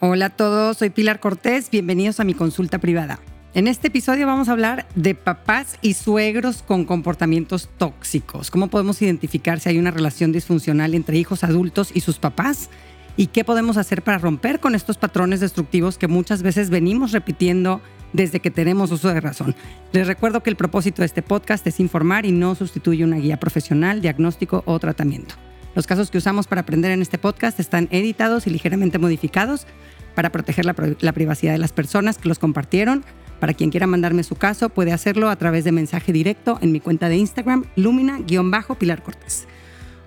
Hola a todos, soy Pilar Cortés, bienvenidos a mi consulta privada. En este episodio vamos a hablar de papás y suegros con comportamientos tóxicos. ¿Cómo podemos identificar si hay una relación disfuncional entre hijos adultos y sus papás? ¿Y qué podemos hacer para romper con estos patrones destructivos que muchas veces venimos repitiendo desde que tenemos uso de razón? Les recuerdo que el propósito de este podcast es informar y no sustituye una guía profesional, diagnóstico o tratamiento. Los casos que usamos para aprender en este podcast están editados y ligeramente modificados para proteger la, privacidad de las personas que los compartieron. Para quien quiera mandarme su caso, puede hacerlo a través de mensaje directo en mi cuenta de Instagram, Lumina-Pilar Cortés.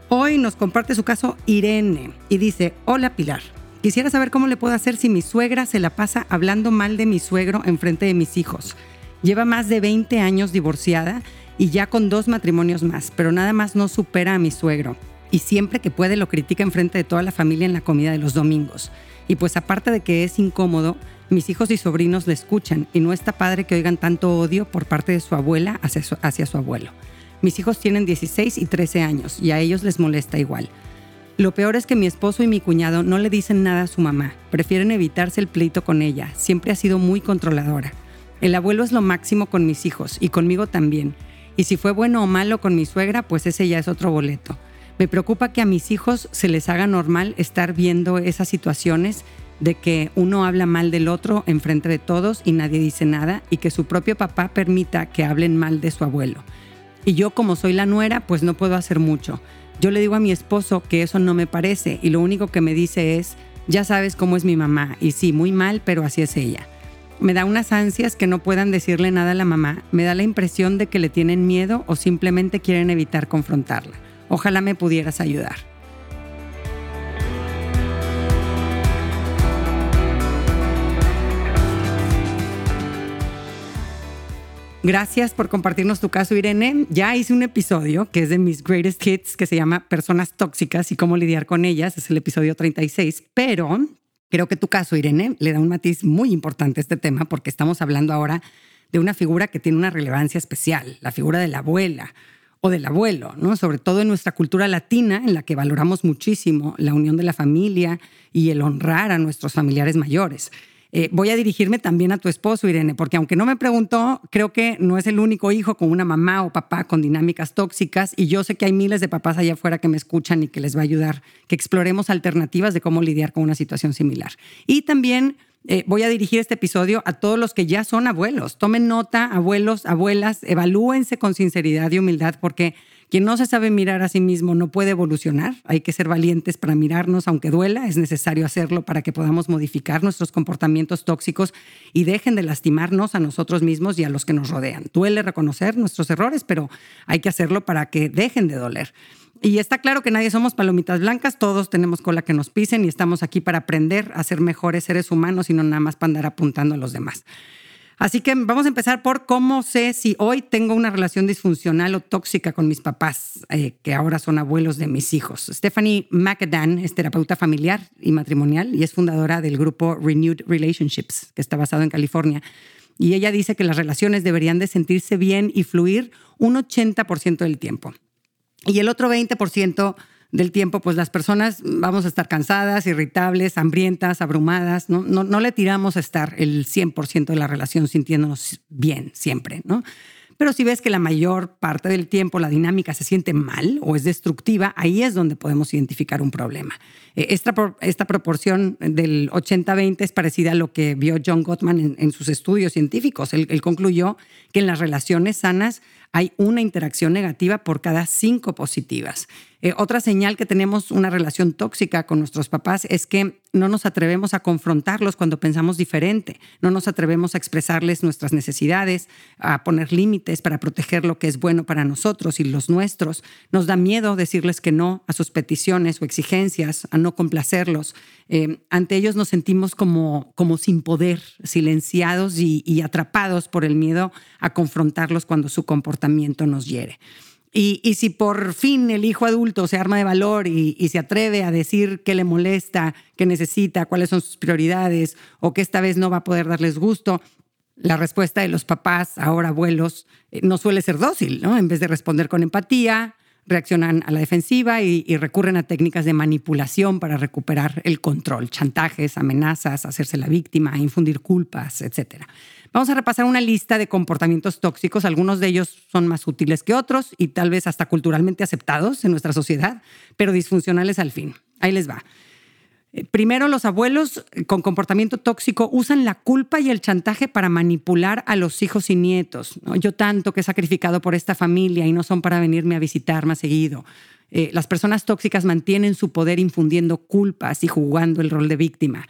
Hoy nos comparte su caso Irene y dice, hola Pilar, quisiera saber cómo le puedo hacer si mi suegra se la pasa hablando mal de mi suegro en frente de mis hijos. Lleva más de 20 años divorciada y ya con dos matrimonios más, pero nada más no supera a mi suegro. Y siempre que puede lo critica en frente de toda la familia en la comida de los domingos. Y pues aparte de que es incómodo, mis hijos y sobrinos le escuchan y no está padre que oigan tanto odio por parte de su abuela hacia su abuelo. Mis hijos tienen 16 y 13 años y a ellos les molesta igual. Lo peor es que mi esposo y mi cuñado no le dicen nada a su mamá, prefieren evitarse el pleito con ella, siempre ha sido muy controladora. El abuelo es lo máximo con mis hijos y conmigo también, y si fue bueno o malo con mi suegra, pues ese ya es otro boleto. Me preocupa que a mis hijos se les haga normal estar viendo esas situaciones de que uno habla mal del otro en frente de todos y nadie dice nada y que su propio papá permita que hablen mal de su abuelo. Y yo como soy la nuera, pues no puedo hacer mucho. Yo le digo a mi esposo que eso no me parece y lo único que me dice es, ya sabes cómo es mi mamá y sí, muy mal, pero así es ella. Me da unas ansias que no puedan decirle nada a la mamá, me da la impresión de que le tienen miedo o simplemente quieren evitar confrontarla. Ojalá me pudieras ayudar. Gracias por compartirnos tu caso, Irene. Ya hice un episodio que es de mis greatest hits que se llama Personas tóxicas y cómo lidiar con ellas. Es el episodio 36. Pero creo que tu caso, Irene, le da un matiz muy importante a este tema porque estamos hablando ahora de una figura que tiene una relevancia especial, la figura de la abuela o del abuelo, ¿no? Sobre todo en nuestra cultura latina, en la que valoramos muchísimo la unión de la familia y el honrar a nuestros familiares mayores. Eh, voy a dirigirme también a tu esposo, Irene, porque aunque no me preguntó, creo que no es el único hijo con una mamá o papá con dinámicas tóxicas y yo sé que hay miles de papás allá afuera que me escuchan y que les va a ayudar que exploremos alternativas de cómo lidiar con una situación similar. Y también eh, voy a dirigir este episodio a todos los que ya son abuelos. Tomen nota, abuelos, abuelas, evalúense con sinceridad y humildad porque quien no se sabe mirar a sí mismo no puede evolucionar. Hay que ser valientes para mirarnos, aunque duela. Es necesario hacerlo para que podamos modificar nuestros comportamientos tóxicos y dejen de lastimarnos a nosotros mismos y a los que nos rodean. Duele reconocer nuestros errores, pero hay que hacerlo para que dejen de doler. Y está claro que nadie somos palomitas blancas, todos tenemos cola que nos pisen y estamos aquí para aprender a ser mejores seres humanos y no nada más para andar apuntando a los demás. Así que vamos a empezar por cómo sé si hoy tengo una relación disfuncional o tóxica con mis papás, eh, que ahora son abuelos de mis hijos. Stephanie McAdan es terapeuta familiar y matrimonial y es fundadora del grupo Renewed Relationships, que está basado en California. Y ella dice que las relaciones deberían de sentirse bien y fluir un 80% del tiempo. Y el otro 20% del tiempo, pues las personas vamos a estar cansadas, irritables, hambrientas, abrumadas, ¿no? No, no le tiramos a estar el 100% de la relación sintiéndonos bien siempre, ¿no? Pero si ves que la mayor parte del tiempo la dinámica se siente mal o es destructiva, ahí es donde podemos identificar un problema. Eh, esta, esta proporción del 80-20 es parecida a lo que vio John Gottman en, sus estudios científicos. él concluyó que en las relaciones sanas hay una interacción negativa por cada cinco positivas. Eh, otra señal que tenemos una relación tóxica con nuestros papás es que no nos atrevemos a confrontarlos cuando pensamos diferente, no nos atrevemos a expresarles nuestras necesidades, a poner límites para proteger lo que es bueno para nosotros y los nuestros. Nos da miedo decirles que no a sus peticiones o exigencias, a no complacerlos. Eh, ante ellos nos sentimos como, como sin poder, silenciados y, y atrapados por el miedo a confrontarlos cuando su comportamiento nos hiere. Y, si por fin el hijo adulto se arma de valor y, se atreve a decir qué le molesta, qué necesita, cuáles son sus prioridades o que esta vez no va a poder darles gusto, la respuesta de los papás, ahora abuelos, eh, no suele ser dócil, ¿no? En vez de responder con empatía, reaccionan a la defensiva y, recurren a técnicas de manipulación para recuperar el control, chantajes, amenazas, hacerse la víctima, infundir culpas, etc. Vamos a repasar una lista de comportamientos tóxicos. Algunos de ellos son más útiles que otros y tal vez hasta culturalmente aceptados en nuestra sociedad, pero disfuncionales al fin. Ahí les va. Eh, primero, los abuelos eh, con comportamiento tóxico usan la culpa y el chantaje para manipular a los hijos y nietos. Yo tanto que he sacrificado por esta familia y no son para venirme a visitar más seguido. Eh, las personas tóxicas mantienen su poder infundiendo culpas y jugando el rol de víctima.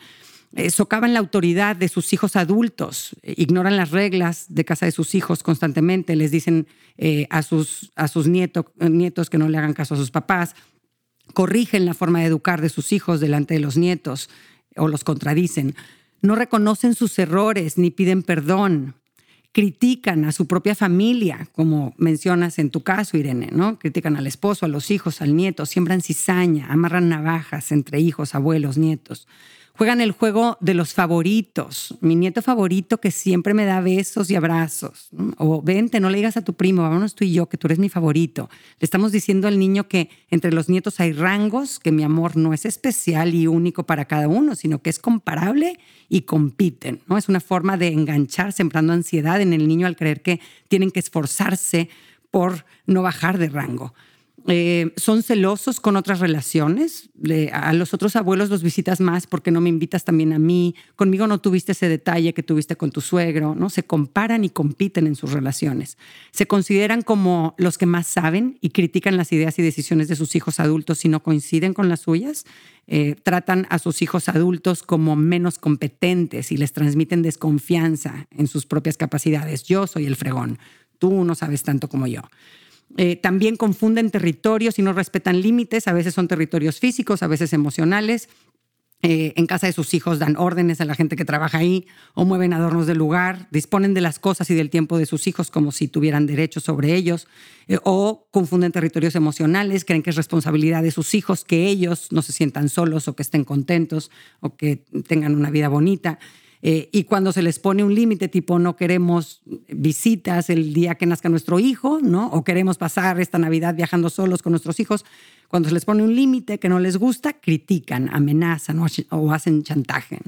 socavan la autoridad de sus hijos adultos, ignoran las reglas de casa de sus hijos constantemente, les dicen a sus, a sus nietos que no le hagan caso a sus papás, corrigen la forma de educar de sus hijos delante de los nietos o los contradicen, no reconocen sus errores ni piden perdón, critican a su propia familia, como mencionas en tu caso, Irene, ¿no? Critican al esposo, a los hijos, al nieto, siembran cizaña, amarran navajas entre hijos, abuelos, nietos juegan el juego de los favoritos. Mi nieto favorito que siempre me da besos y abrazos. O vente, no le digas a tu primo, vámonos tú y yo, que tú eres mi favorito. Le estamos diciendo al niño que entre los nietos hay rangos, que mi amor no es especial y único para cada uno, sino que es comparable y compiten. ¿no? Es una forma de enganchar, sembrando ansiedad en el niño al creer que tienen que esforzarse por no bajar de rango. Eh, son celosos con otras relaciones. a los otros abuelos los visitas más porque no me invitas también a mí. Conmigo no tuviste ese detalle que tuviste con tu suegro. ¿no? Se comparan y compiten en sus relaciones. Se consideran como los que más saben y critican las ideas y decisiones de sus hijos adultos si no coinciden con las suyas. Eh, tratan a sus hijos adultos como menos competentes y les transmiten desconfianza en sus propias capacidades. Yo soy el fregón. Tú no sabes tanto como yo. Eh, también confunden territorios y no respetan límites. A veces son territorios físicos, a veces emocionales. Eh, en casa de sus hijos dan órdenes a la gente que trabaja ahí o mueven adornos del lugar, disponen de las cosas y del tiempo de sus hijos como si tuvieran derechos sobre ellos, eh, o confunden territorios emocionales, creen que es responsabilidad de sus hijos que ellos no se sientan solos o que estén contentos o que tengan una vida bonita. Eh, y cuando se les pone un límite tipo no queremos visitas el día que nazca nuestro hijo, ¿no? O queremos pasar esta Navidad viajando solos con nuestros hijos, cuando se les pone un límite que no les gusta, critican, amenazan o, hacen chantaje.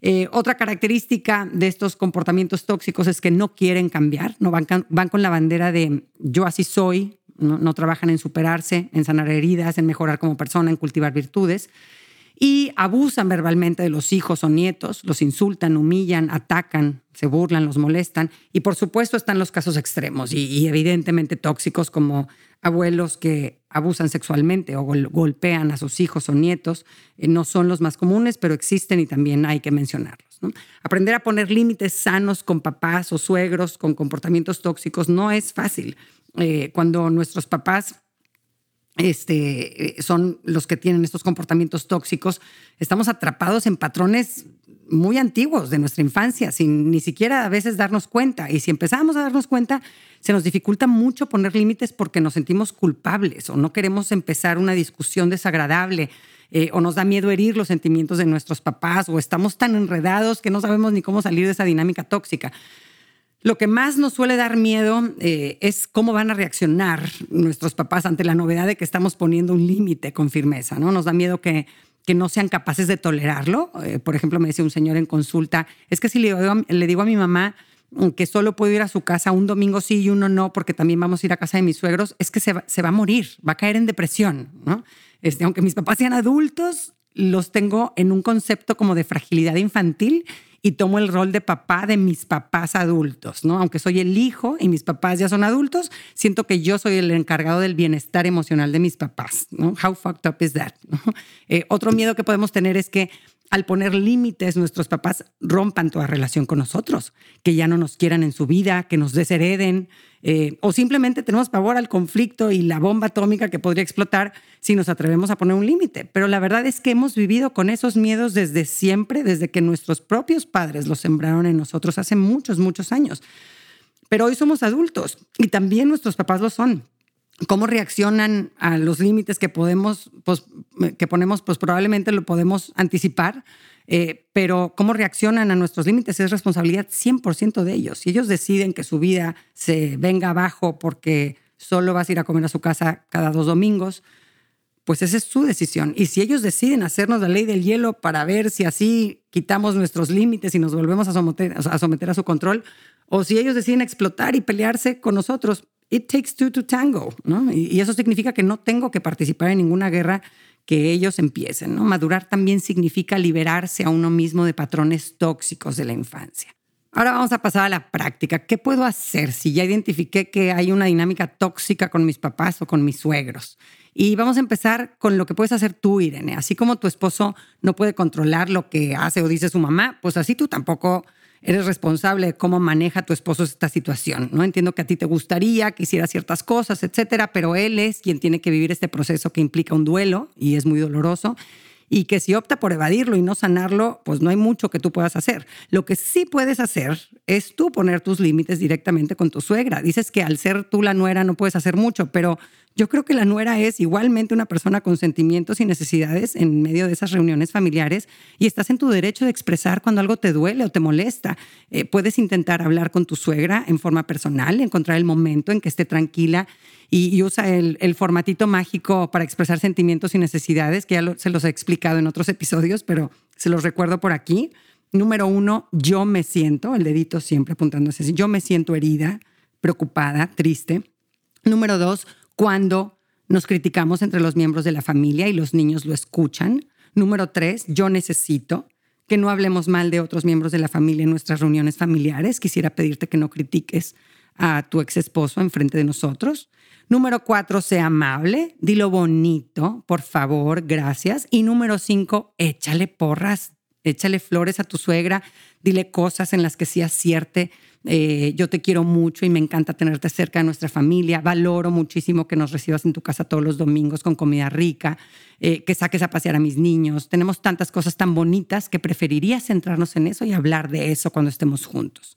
Eh, otra característica de estos comportamientos tóxicos es que no quieren cambiar, no van, con la bandera de yo así soy, no trabajan en superarse, en sanar heridas, en mejorar como persona, en cultivar virtudes y abusan verbalmente de los hijos o nietos, los insultan, humillan, atacan, se burlan, los molestan. Y por supuesto están los casos extremos y, evidentemente tóxicos como abuelos que abusan sexualmente o golpean a sus hijos o nietos. Eh, no son los más comunes, pero existen y también hay que mencionarlos. Aprender a poner límites sanos con papás o suegros con comportamientos tóxicos no es fácil. Eh, cuando nuestros papás este, eh, son los que tienen estos comportamientos tóxicos, estamos atrapados en patrones muy antiguos de nuestra infancia, sin ni siquiera a veces darnos cuenta. Y si empezamos a darnos cuenta, se nos dificulta mucho poner límites porque nos sentimos culpables o no queremos empezar una discusión desagradable. Eh, o nos da miedo herir los sentimientos de nuestros papás, o estamos tan enredados que no sabemos ni cómo salir de esa dinámica tóxica. Lo que más nos suele dar miedo eh, es cómo van a reaccionar nuestros papás ante la novedad de que estamos poniendo un límite con firmeza, ¿no? Nos da miedo que, que no sean capaces de tolerarlo. Eh, por ejemplo, me decía un señor en consulta, es que si le digo, a mi mamá que solo puedo ir a su casa un domingo sí y uno no, porque también vamos a ir a casa de mis suegros, es que se va, se va a morir, va a caer en depresión, ¿no? Este, aunque mis papás sean adultos, los tengo en un concepto como de fragilidad infantil y tomo el rol de papá de mis papás adultos, ¿no? Aunque soy el hijo y mis papás ya son adultos, siento que yo soy el encargado del bienestar emocional de mis papás, ¿no? How fucked up is that? Eh, otro miedo que podemos tener es que al poner límites, nuestros papás rompan toda relación con nosotros, que ya no nos quieran en su vida, que nos deshereden, eh, o simplemente tenemos pavor al conflicto y la bomba atómica que podría explotar si nos atrevemos a poner un límite. Pero la verdad es que hemos vivido con esos miedos desde siempre, desde que nuestros propios padres los sembraron en nosotros hace muchos, muchos años. Pero hoy somos adultos y también nuestros papás lo son cómo reaccionan a los límites que podemos, pues, que ponemos, pues probablemente lo podemos anticipar, eh, pero cómo reaccionan a nuestros límites es responsabilidad 100% de ellos. Si ellos deciden que su vida se venga abajo porque solo vas a ir a comer a su casa cada dos domingos, pues esa es su decisión. Y si ellos deciden hacernos la ley del hielo para ver si así quitamos nuestros límites y nos volvemos a someter a, someter a su control, o si ellos deciden explotar y pelearse con nosotros, it takes two to tango, ¿no? Y, y eso significa que no tengo que participar en ninguna guerra que ellos empiecen, ¿no? Madurar también significa liberarse a uno mismo de patrones tóxicos de la infancia. Ahora vamos a pasar a la práctica. ¿Qué puedo hacer si ya identifiqué que hay una dinámica tóxica con mis papás o con mis suegros? Y vamos a empezar con lo que puedes hacer tú, Irene. Así como tu esposo no puede controlar lo que hace o dice su mamá, pues así tú tampoco eres responsable de cómo maneja tu esposo esta situación. No entiendo que a ti te gustaría que hiciera ciertas cosas, etcétera, pero él es quien tiene que vivir este proceso que implica un duelo y es muy doloroso y que si opta por evadirlo y no sanarlo, pues no hay mucho que tú puedas hacer. Lo que sí puedes hacer es tú poner tus límites directamente con tu suegra. Dices que al ser tú la nuera no puedes hacer mucho, pero yo creo que la nuera es igualmente una persona con sentimientos y necesidades en medio de esas reuniones familiares y estás en tu derecho de expresar cuando algo te duele o te molesta. Eh, puedes intentar hablar con tu suegra en forma personal, encontrar el momento en que esté tranquila y, usa el, formatito mágico para expresar sentimientos y necesidades, que ya se los he explicado en otros episodios, pero se los recuerdo por aquí. Número uno, yo me siento, el dedito siempre apuntando así, yo me siento herida, preocupada, triste. Número dos, cuando nos criticamos entre los miembros de la familia y los niños lo escuchan. Número tres, yo necesito que no hablemos mal de otros miembros de la familia en nuestras reuniones familiares. Quisiera pedirte que no critiques a tu ex esposo enfrente de nosotros. Número cuatro, sea amable, dilo bonito, por favor, gracias. Y número cinco, échale porras, échale flores a tu suegra, dile cosas en las que sí acierte. Eh, yo te quiero mucho y me encanta tenerte cerca de nuestra familia. Valoro muchísimo que nos recibas en tu casa todos los domingos con comida rica, eh, que saques a pasear a mis niños. Tenemos tantas cosas tan bonitas que preferiría centrarnos en eso y hablar de eso cuando estemos juntos.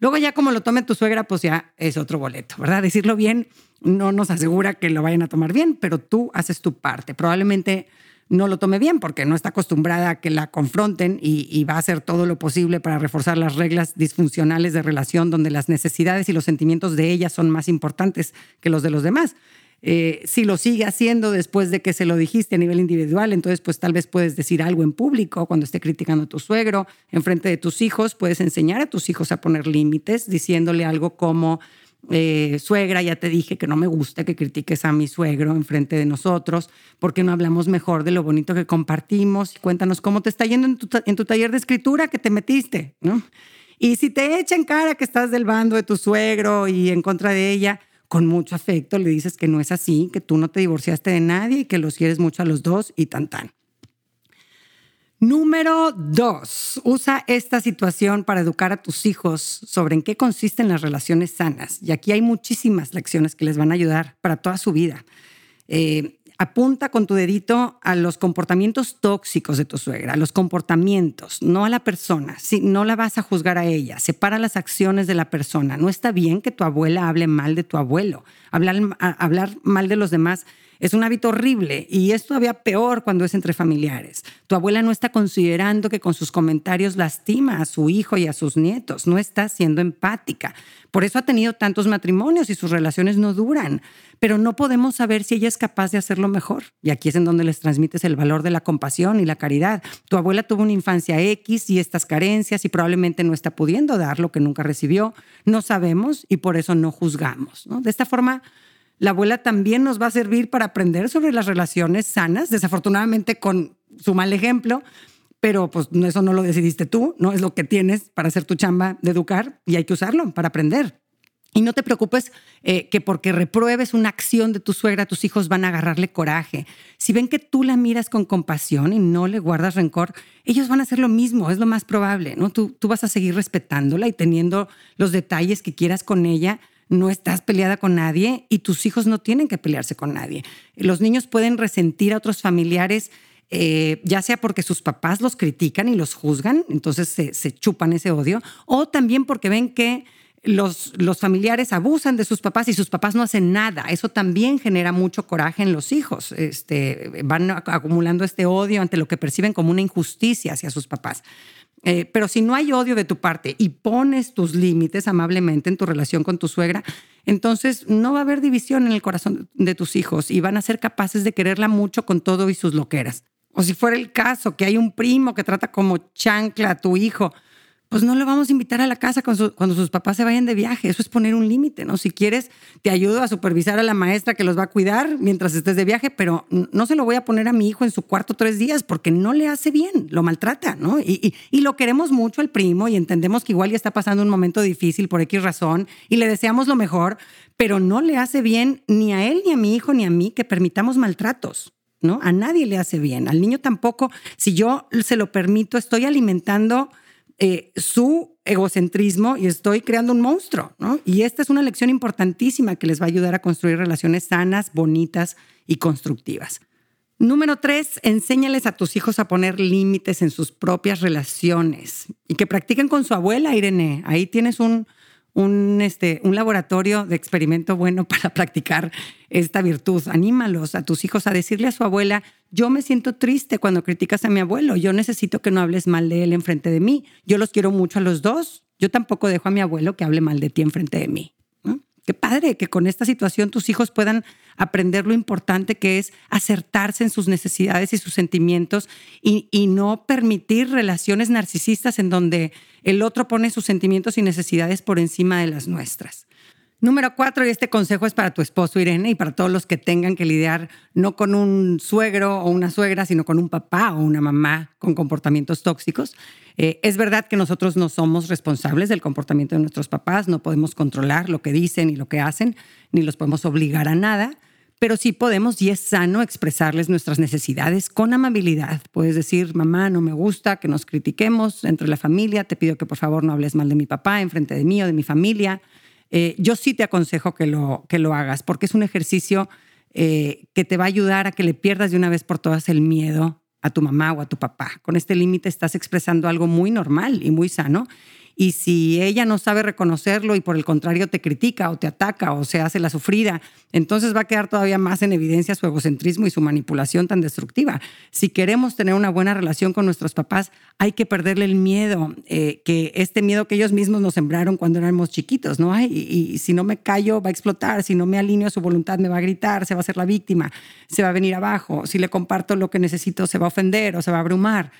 Luego ya como lo tome tu suegra, pues ya es otro boleto, ¿verdad? Decirlo bien no nos asegura que lo vayan a tomar bien, pero tú haces tu parte. Probablemente no lo tome bien porque no está acostumbrada a que la confronten y, va a hacer todo lo posible para reforzar las reglas disfuncionales de relación donde las necesidades y los sentimientos de ella son más importantes que los de los demás. Eh, si lo sigue haciendo después de que se lo dijiste a nivel individual, entonces pues tal vez puedes decir algo en público cuando esté criticando a tu suegro, en frente de tus hijos, puedes enseñar a tus hijos a poner límites, diciéndole algo como, eh, suegra, ya te dije que no me gusta que critiques a mi suegro en frente de nosotros, porque no hablamos mejor de lo bonito que compartimos y cuéntanos cómo te está yendo en tu, en tu taller de escritura que te metiste, ¿no? Y si te echan cara que estás del bando de tu suegro y en contra de ella, con mucho afecto le dices que no es así, que tú no te divorciaste de nadie y que los quieres mucho a los dos y tan tan. Número dos, usa esta situación para educar a tus hijos sobre en qué consisten las relaciones sanas. Y aquí hay muchísimas lecciones que les van a ayudar para toda su vida. Eh, apunta con tu dedito a los comportamientos tóxicos de tu suegra, a los comportamientos, no a la persona. Si no la vas a juzgar a ella, separa las acciones de la persona. No está bien que tu abuela hable mal de tu abuelo. Hablar, hablar mal de los demás es un hábito horrible y es todavía peor cuando es entre familiares. Tu abuela no está considerando que con sus comentarios lastima a su hijo y a sus nietos, no está siendo empática. Por eso ha tenido tantos matrimonios y sus relaciones no duran pero no podemos saber si ella es capaz de hacerlo mejor. Y aquí es en donde les transmites el valor de la compasión y la caridad. Tu abuela tuvo una infancia X y estas carencias y probablemente no está pudiendo dar lo que nunca recibió. No sabemos y por eso no juzgamos. De esta forma, la abuela también nos va a servir para aprender sobre las relaciones sanas, desafortunadamente con su mal ejemplo, pero pues eso no lo decidiste tú, no es lo que tienes para hacer tu chamba de educar y hay que usarlo para aprender. Y no te preocupes eh, que porque repruebes una acción de tu suegra, tus hijos van a agarrarle coraje. Si ven que tú la miras con compasión y no le guardas rencor, ellos van a hacer lo mismo, es lo más probable, ¿no? Tú, tú vas a seguir respetándola y teniendo los detalles que quieras con ella. No estás peleada con nadie y tus hijos no tienen que pelearse con nadie. Los niños pueden resentir a otros familiares eh, ya sea porque sus papás los critican y los juzgan, entonces se, se, chupan ese odio, o también porque ven que los, los familiares abusan de sus papás y sus papás no hacen nada. Eso también genera mucho coraje en los hijos. Este, van acumulando este odio ante lo que perciben como una injusticia hacia sus papás. Eh, pero si no hay odio de tu parte y pones tus límites amablemente en tu relación con tu suegra, entonces no va a haber división en el corazón de tus hijos y van a ser capaces de quererla mucho con todo y sus loqueras. O si fuera el caso que hay un primo que trata como chancla a tu hijo, pues no lo vamos a invitar a la casa cuando sus papás se vayan de viaje. Eso es poner un límite, ¿no? Si quieres, te ayudo a supervisar a la maestra que los va a cuidar mientras estés de viaje, pero no se lo voy a poner a mi hijo en su cuarto tres días porque no le hace bien, lo maltrata, ¿no? Y, lo queremos mucho al primo y entendemos que igual ya está pasando un momento difícil por X razón y le deseamos lo mejor, pero no le hace bien ni a él, ni a mi hijo, ni a mí que permitamos maltratos. ¿No? A nadie le hace bien, al niño tampoco. Si yo se lo permito, estoy alimentando eh, su egocentrismo y estoy creando un monstruo, ¿no? Y esta es una lección importantísima que les va a ayudar a construir relaciones sanas, bonitas y constructivas. Número tres, enséñales a tus hijos a poner límites en sus propias relaciones y que practiquen con su abuela, Irene. Ahí tienes un, un, este, un laboratorio de experimento bueno para practicar esta virtud. Anímalos a tus hijos a decirle a su abuela, yo me siento triste cuando criticas a mi abuelo, yo necesito que no hables mal de él enfrente de mí, yo los quiero mucho a los dos, yo tampoco dejo a mi abuelo que hable mal de ti enfrente de mí. Qué padre que con esta situación tus hijos puedan aprender lo importante que es acertarse en sus necesidades y sus sentimientos y, no permitir relaciones narcisistas en donde el otro pone sus sentimientos y necesidades por encima de las nuestras. Número cuatro, y este consejo es para tu esposo Irene y para todos los que tengan que lidiar no con un suegro o una suegra, sino con un papá o una mamá con comportamientos tóxicos. Eh, es verdad que nosotros no somos responsables del comportamiento de nuestros papás, no podemos controlar lo que dicen y lo que hacen, ni los podemos obligar a nada, pero sí podemos y es sano expresarles nuestras necesidades con amabilidad. Puedes decir, mamá, no me gusta que nos critiquemos entre la familia, te pido que por favor no hables mal de mi papá en frente de mí o de mi familia. Eh, yo sí te aconsejo que lo, que lo hagas porque es un ejercicio eh, que te va a ayudar a que le pierdas de una vez por todas el miedo a tu mamá o a tu papá. Con este límite estás expresando algo muy normal y muy sano y si ella no sabe reconocerlo y por el contrario te critica o te ataca o se hace la sufrida, entonces va a quedar todavía más en evidencia su egocentrismo y su manipulación tan destructiva. Si queremos tener una buena relación con nuestros papás, hay que perderle el miedo, eh, que este miedo que ellos mismos nos sembraron cuando éramos chiquitos, ¿no? hay y, si no me callo va a explotar, si no me alineo a su voluntad me va a gritar, se va a hacer la víctima, se va a venir abajo, si le comparto lo que necesito se va a ofender o se va a abrumar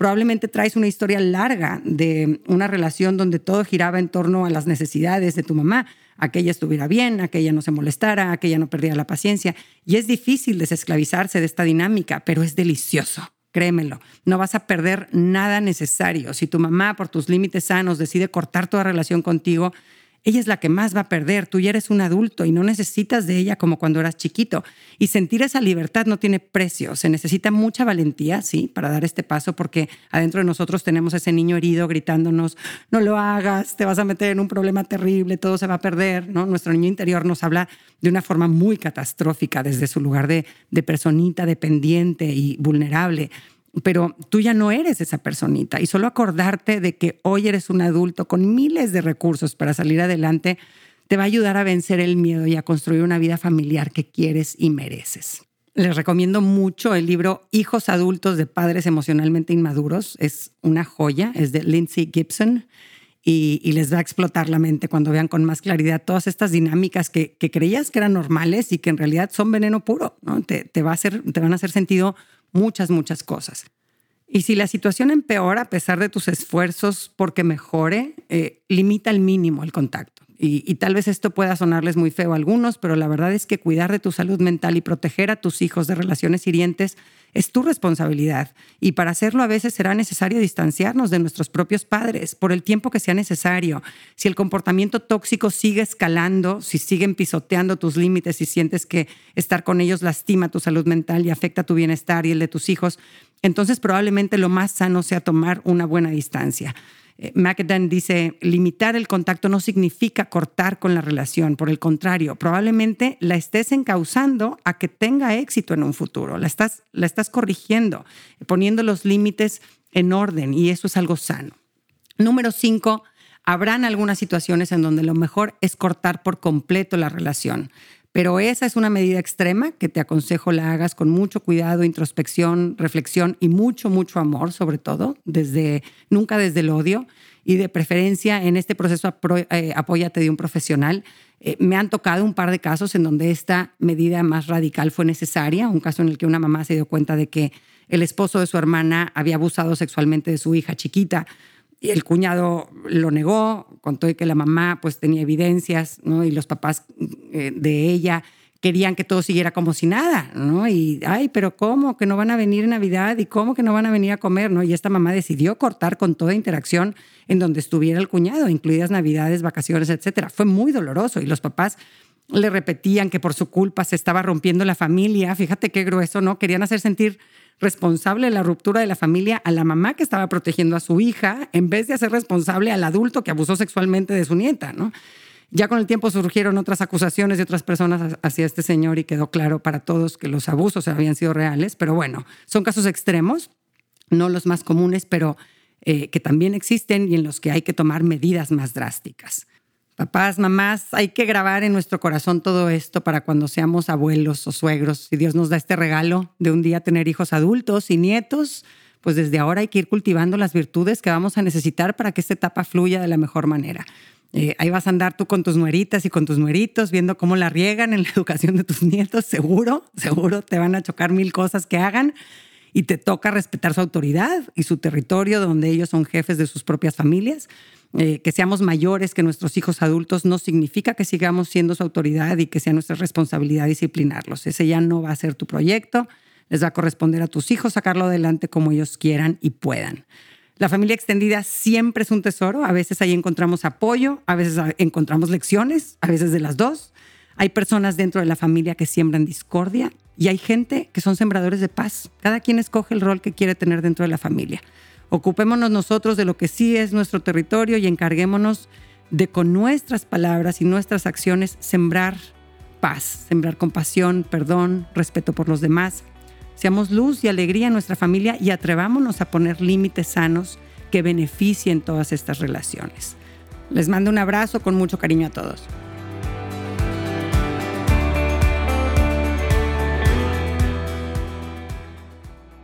probablemente traes una historia larga de una relación donde todo giraba en torno a las necesidades de tu mamá, a que ella estuviera bien, a que ella no se molestara, a que ella no perdiera la paciencia. Y es difícil desesclavizarse de esta dinámica, pero es delicioso. Créemelo, no vas a perder nada necesario. Si tu mamá, por tus límites sanos, decide cortar toda relación contigo, ella es la que más va a perder. Tú ya eres un adulto y no necesitas de ella como cuando eras chiquito. Y sentir esa libertad no tiene precio. Se necesita mucha valentía, sí, para dar este paso, porque adentro de nosotros tenemos ese niño herido gritándonos, no lo hagas, te vas a meter en un problema terrible, todo se va a perder. ¿no? Nuestro niño interior nos habla de una forma muy catastrófica desde su lugar de, de personita dependiente y vulnerable pero tú ya no eres esa personita y solo acordarte de que hoy eres un adulto con miles de recursos para salir adelante te va a ayudar a vencer el miedo y a construir una vida familiar que quieres y mereces. Les recomiendo mucho el libro Hijos adultos de padres emocionalmente inmaduros. Es una joya, es de Lindsay Gibson y, les va a explotar la mente cuando vean con más claridad todas estas dinámicas que, creías que eran normales y que en realidad son veneno puro. ¿no? Te, va a hacer, te van a hacer sentido muchas, muchas cosas. Y si la situación empeora a pesar de tus esfuerzos porque mejore, eh, limita al mínimo el contacto. Y, tal vez esto pueda sonarles muy feo a algunos, pero la verdad es que cuidar de tu salud mental y proteger a tus hijos de relaciones hirientes es tu responsabilidad. Y para hacerlo a veces será necesario distanciarnos de nuestros propios padres por el tiempo que sea necesario. Si el comportamiento tóxico sigue escalando, si siguen pisoteando tus límites y sientes que estar con ellos lastima tu salud mental y afecta tu bienestar y el de tus hijos, entonces probablemente lo más sano sea tomar una buena distancia. Eh, McAdam dice, limitar el contacto no significa cortar con la relación, por el contrario, probablemente la estés encauzando a que tenga éxito en un futuro, la estás, la estás corrigiendo, poniendo los límites en orden y eso es algo sano. Número cinco, habrán algunas situaciones en donde lo mejor es cortar por completo la relación. Pero esa es una medida extrema que te aconsejo la hagas con mucho cuidado, introspección, reflexión y mucho, mucho amor, sobre todo, desde, nunca desde el odio. y de preferencia en este proceso eh, apóyate de un profesional. Eh, me han tocado un par de casos en donde esta medida más radical fue necesaria, un caso en el que una mamá se dio cuenta de que el esposo de su hermana había abusado sexualmente de su hija chiquita y el cuñado lo negó, contó que la mamá pues tenía evidencias ¿no? y los papás eh, de ella querían que todo siguiera como si nada, ¿no? Y, ay, pero ¿cómo? Que no van a venir en Navidad y cómo que no van a venir a comer, ¿no? Y esta mamá decidió cortar con toda interacción en donde estuviera el cuñado, incluidas Navidades, vacaciones, etcétera. Fue muy doloroso y los papás le repetían que por su culpa se estaba rompiendo la familia. Fíjate qué grueso, ¿no? Querían hacer sentir responsable la ruptura de la familia a la mamá que estaba protegiendo a su hija en vez de hacer responsable al adulto que abusó sexualmente de su nieta, ¿no? Ya con el tiempo surgieron otras acusaciones de otras personas hacia este señor y quedó claro para todos que los abusos habían sido reales, pero bueno, son casos extremos, no los más comunes, pero eh, que también existen y en los que hay que tomar medidas más drásticas. Papás, mamás, hay que grabar en nuestro corazón todo esto para cuando seamos abuelos o suegros. Si Dios nos da este regalo de un día tener hijos adultos y nietos, pues desde ahora hay que ir cultivando las virtudes que vamos a necesitar para que esta etapa fluya de la mejor manera. Eh, ahí vas a andar tú con tus nueritas y con tus nueritos viendo cómo la riegan en la educación de tus nietos, seguro, seguro te van a chocar mil cosas que hagan y te toca respetar su autoridad y su territorio donde ellos son jefes de sus propias familias. Eh, que seamos mayores que nuestros hijos adultos no significa que sigamos siendo su autoridad y que sea nuestra responsabilidad disciplinarlos. Ese ya no va a ser tu proyecto. Les va a corresponder a tus hijos sacarlo adelante como ellos quieran y puedan. La familia extendida siempre es un tesoro. A veces ahí encontramos apoyo, a veces encontramos lecciones, a veces de las dos. Hay personas dentro de la familia que siembran discordia y hay gente que son sembradores de paz. Cada quien escoge el rol que quiere tener dentro de la familia. Ocupémonos nosotros de lo que sí es nuestro territorio y encarguémonos de con nuestras palabras y nuestras acciones sembrar paz, sembrar compasión, perdón, respeto por los demás, Seamos luz y alegría en nuestra familia y atrevámonos a poner límites sanos que beneficien todas estas relaciones. Les mando un abrazo con mucho cariño a todos.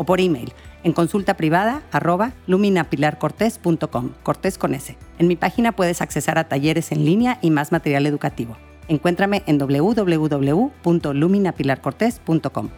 o por email en consulta privada arroba luminapilarcortés.com, cortés con S. En mi página puedes accesar a talleres en línea y más material educativo. Encuéntrame en www.luminapilarcortés.com.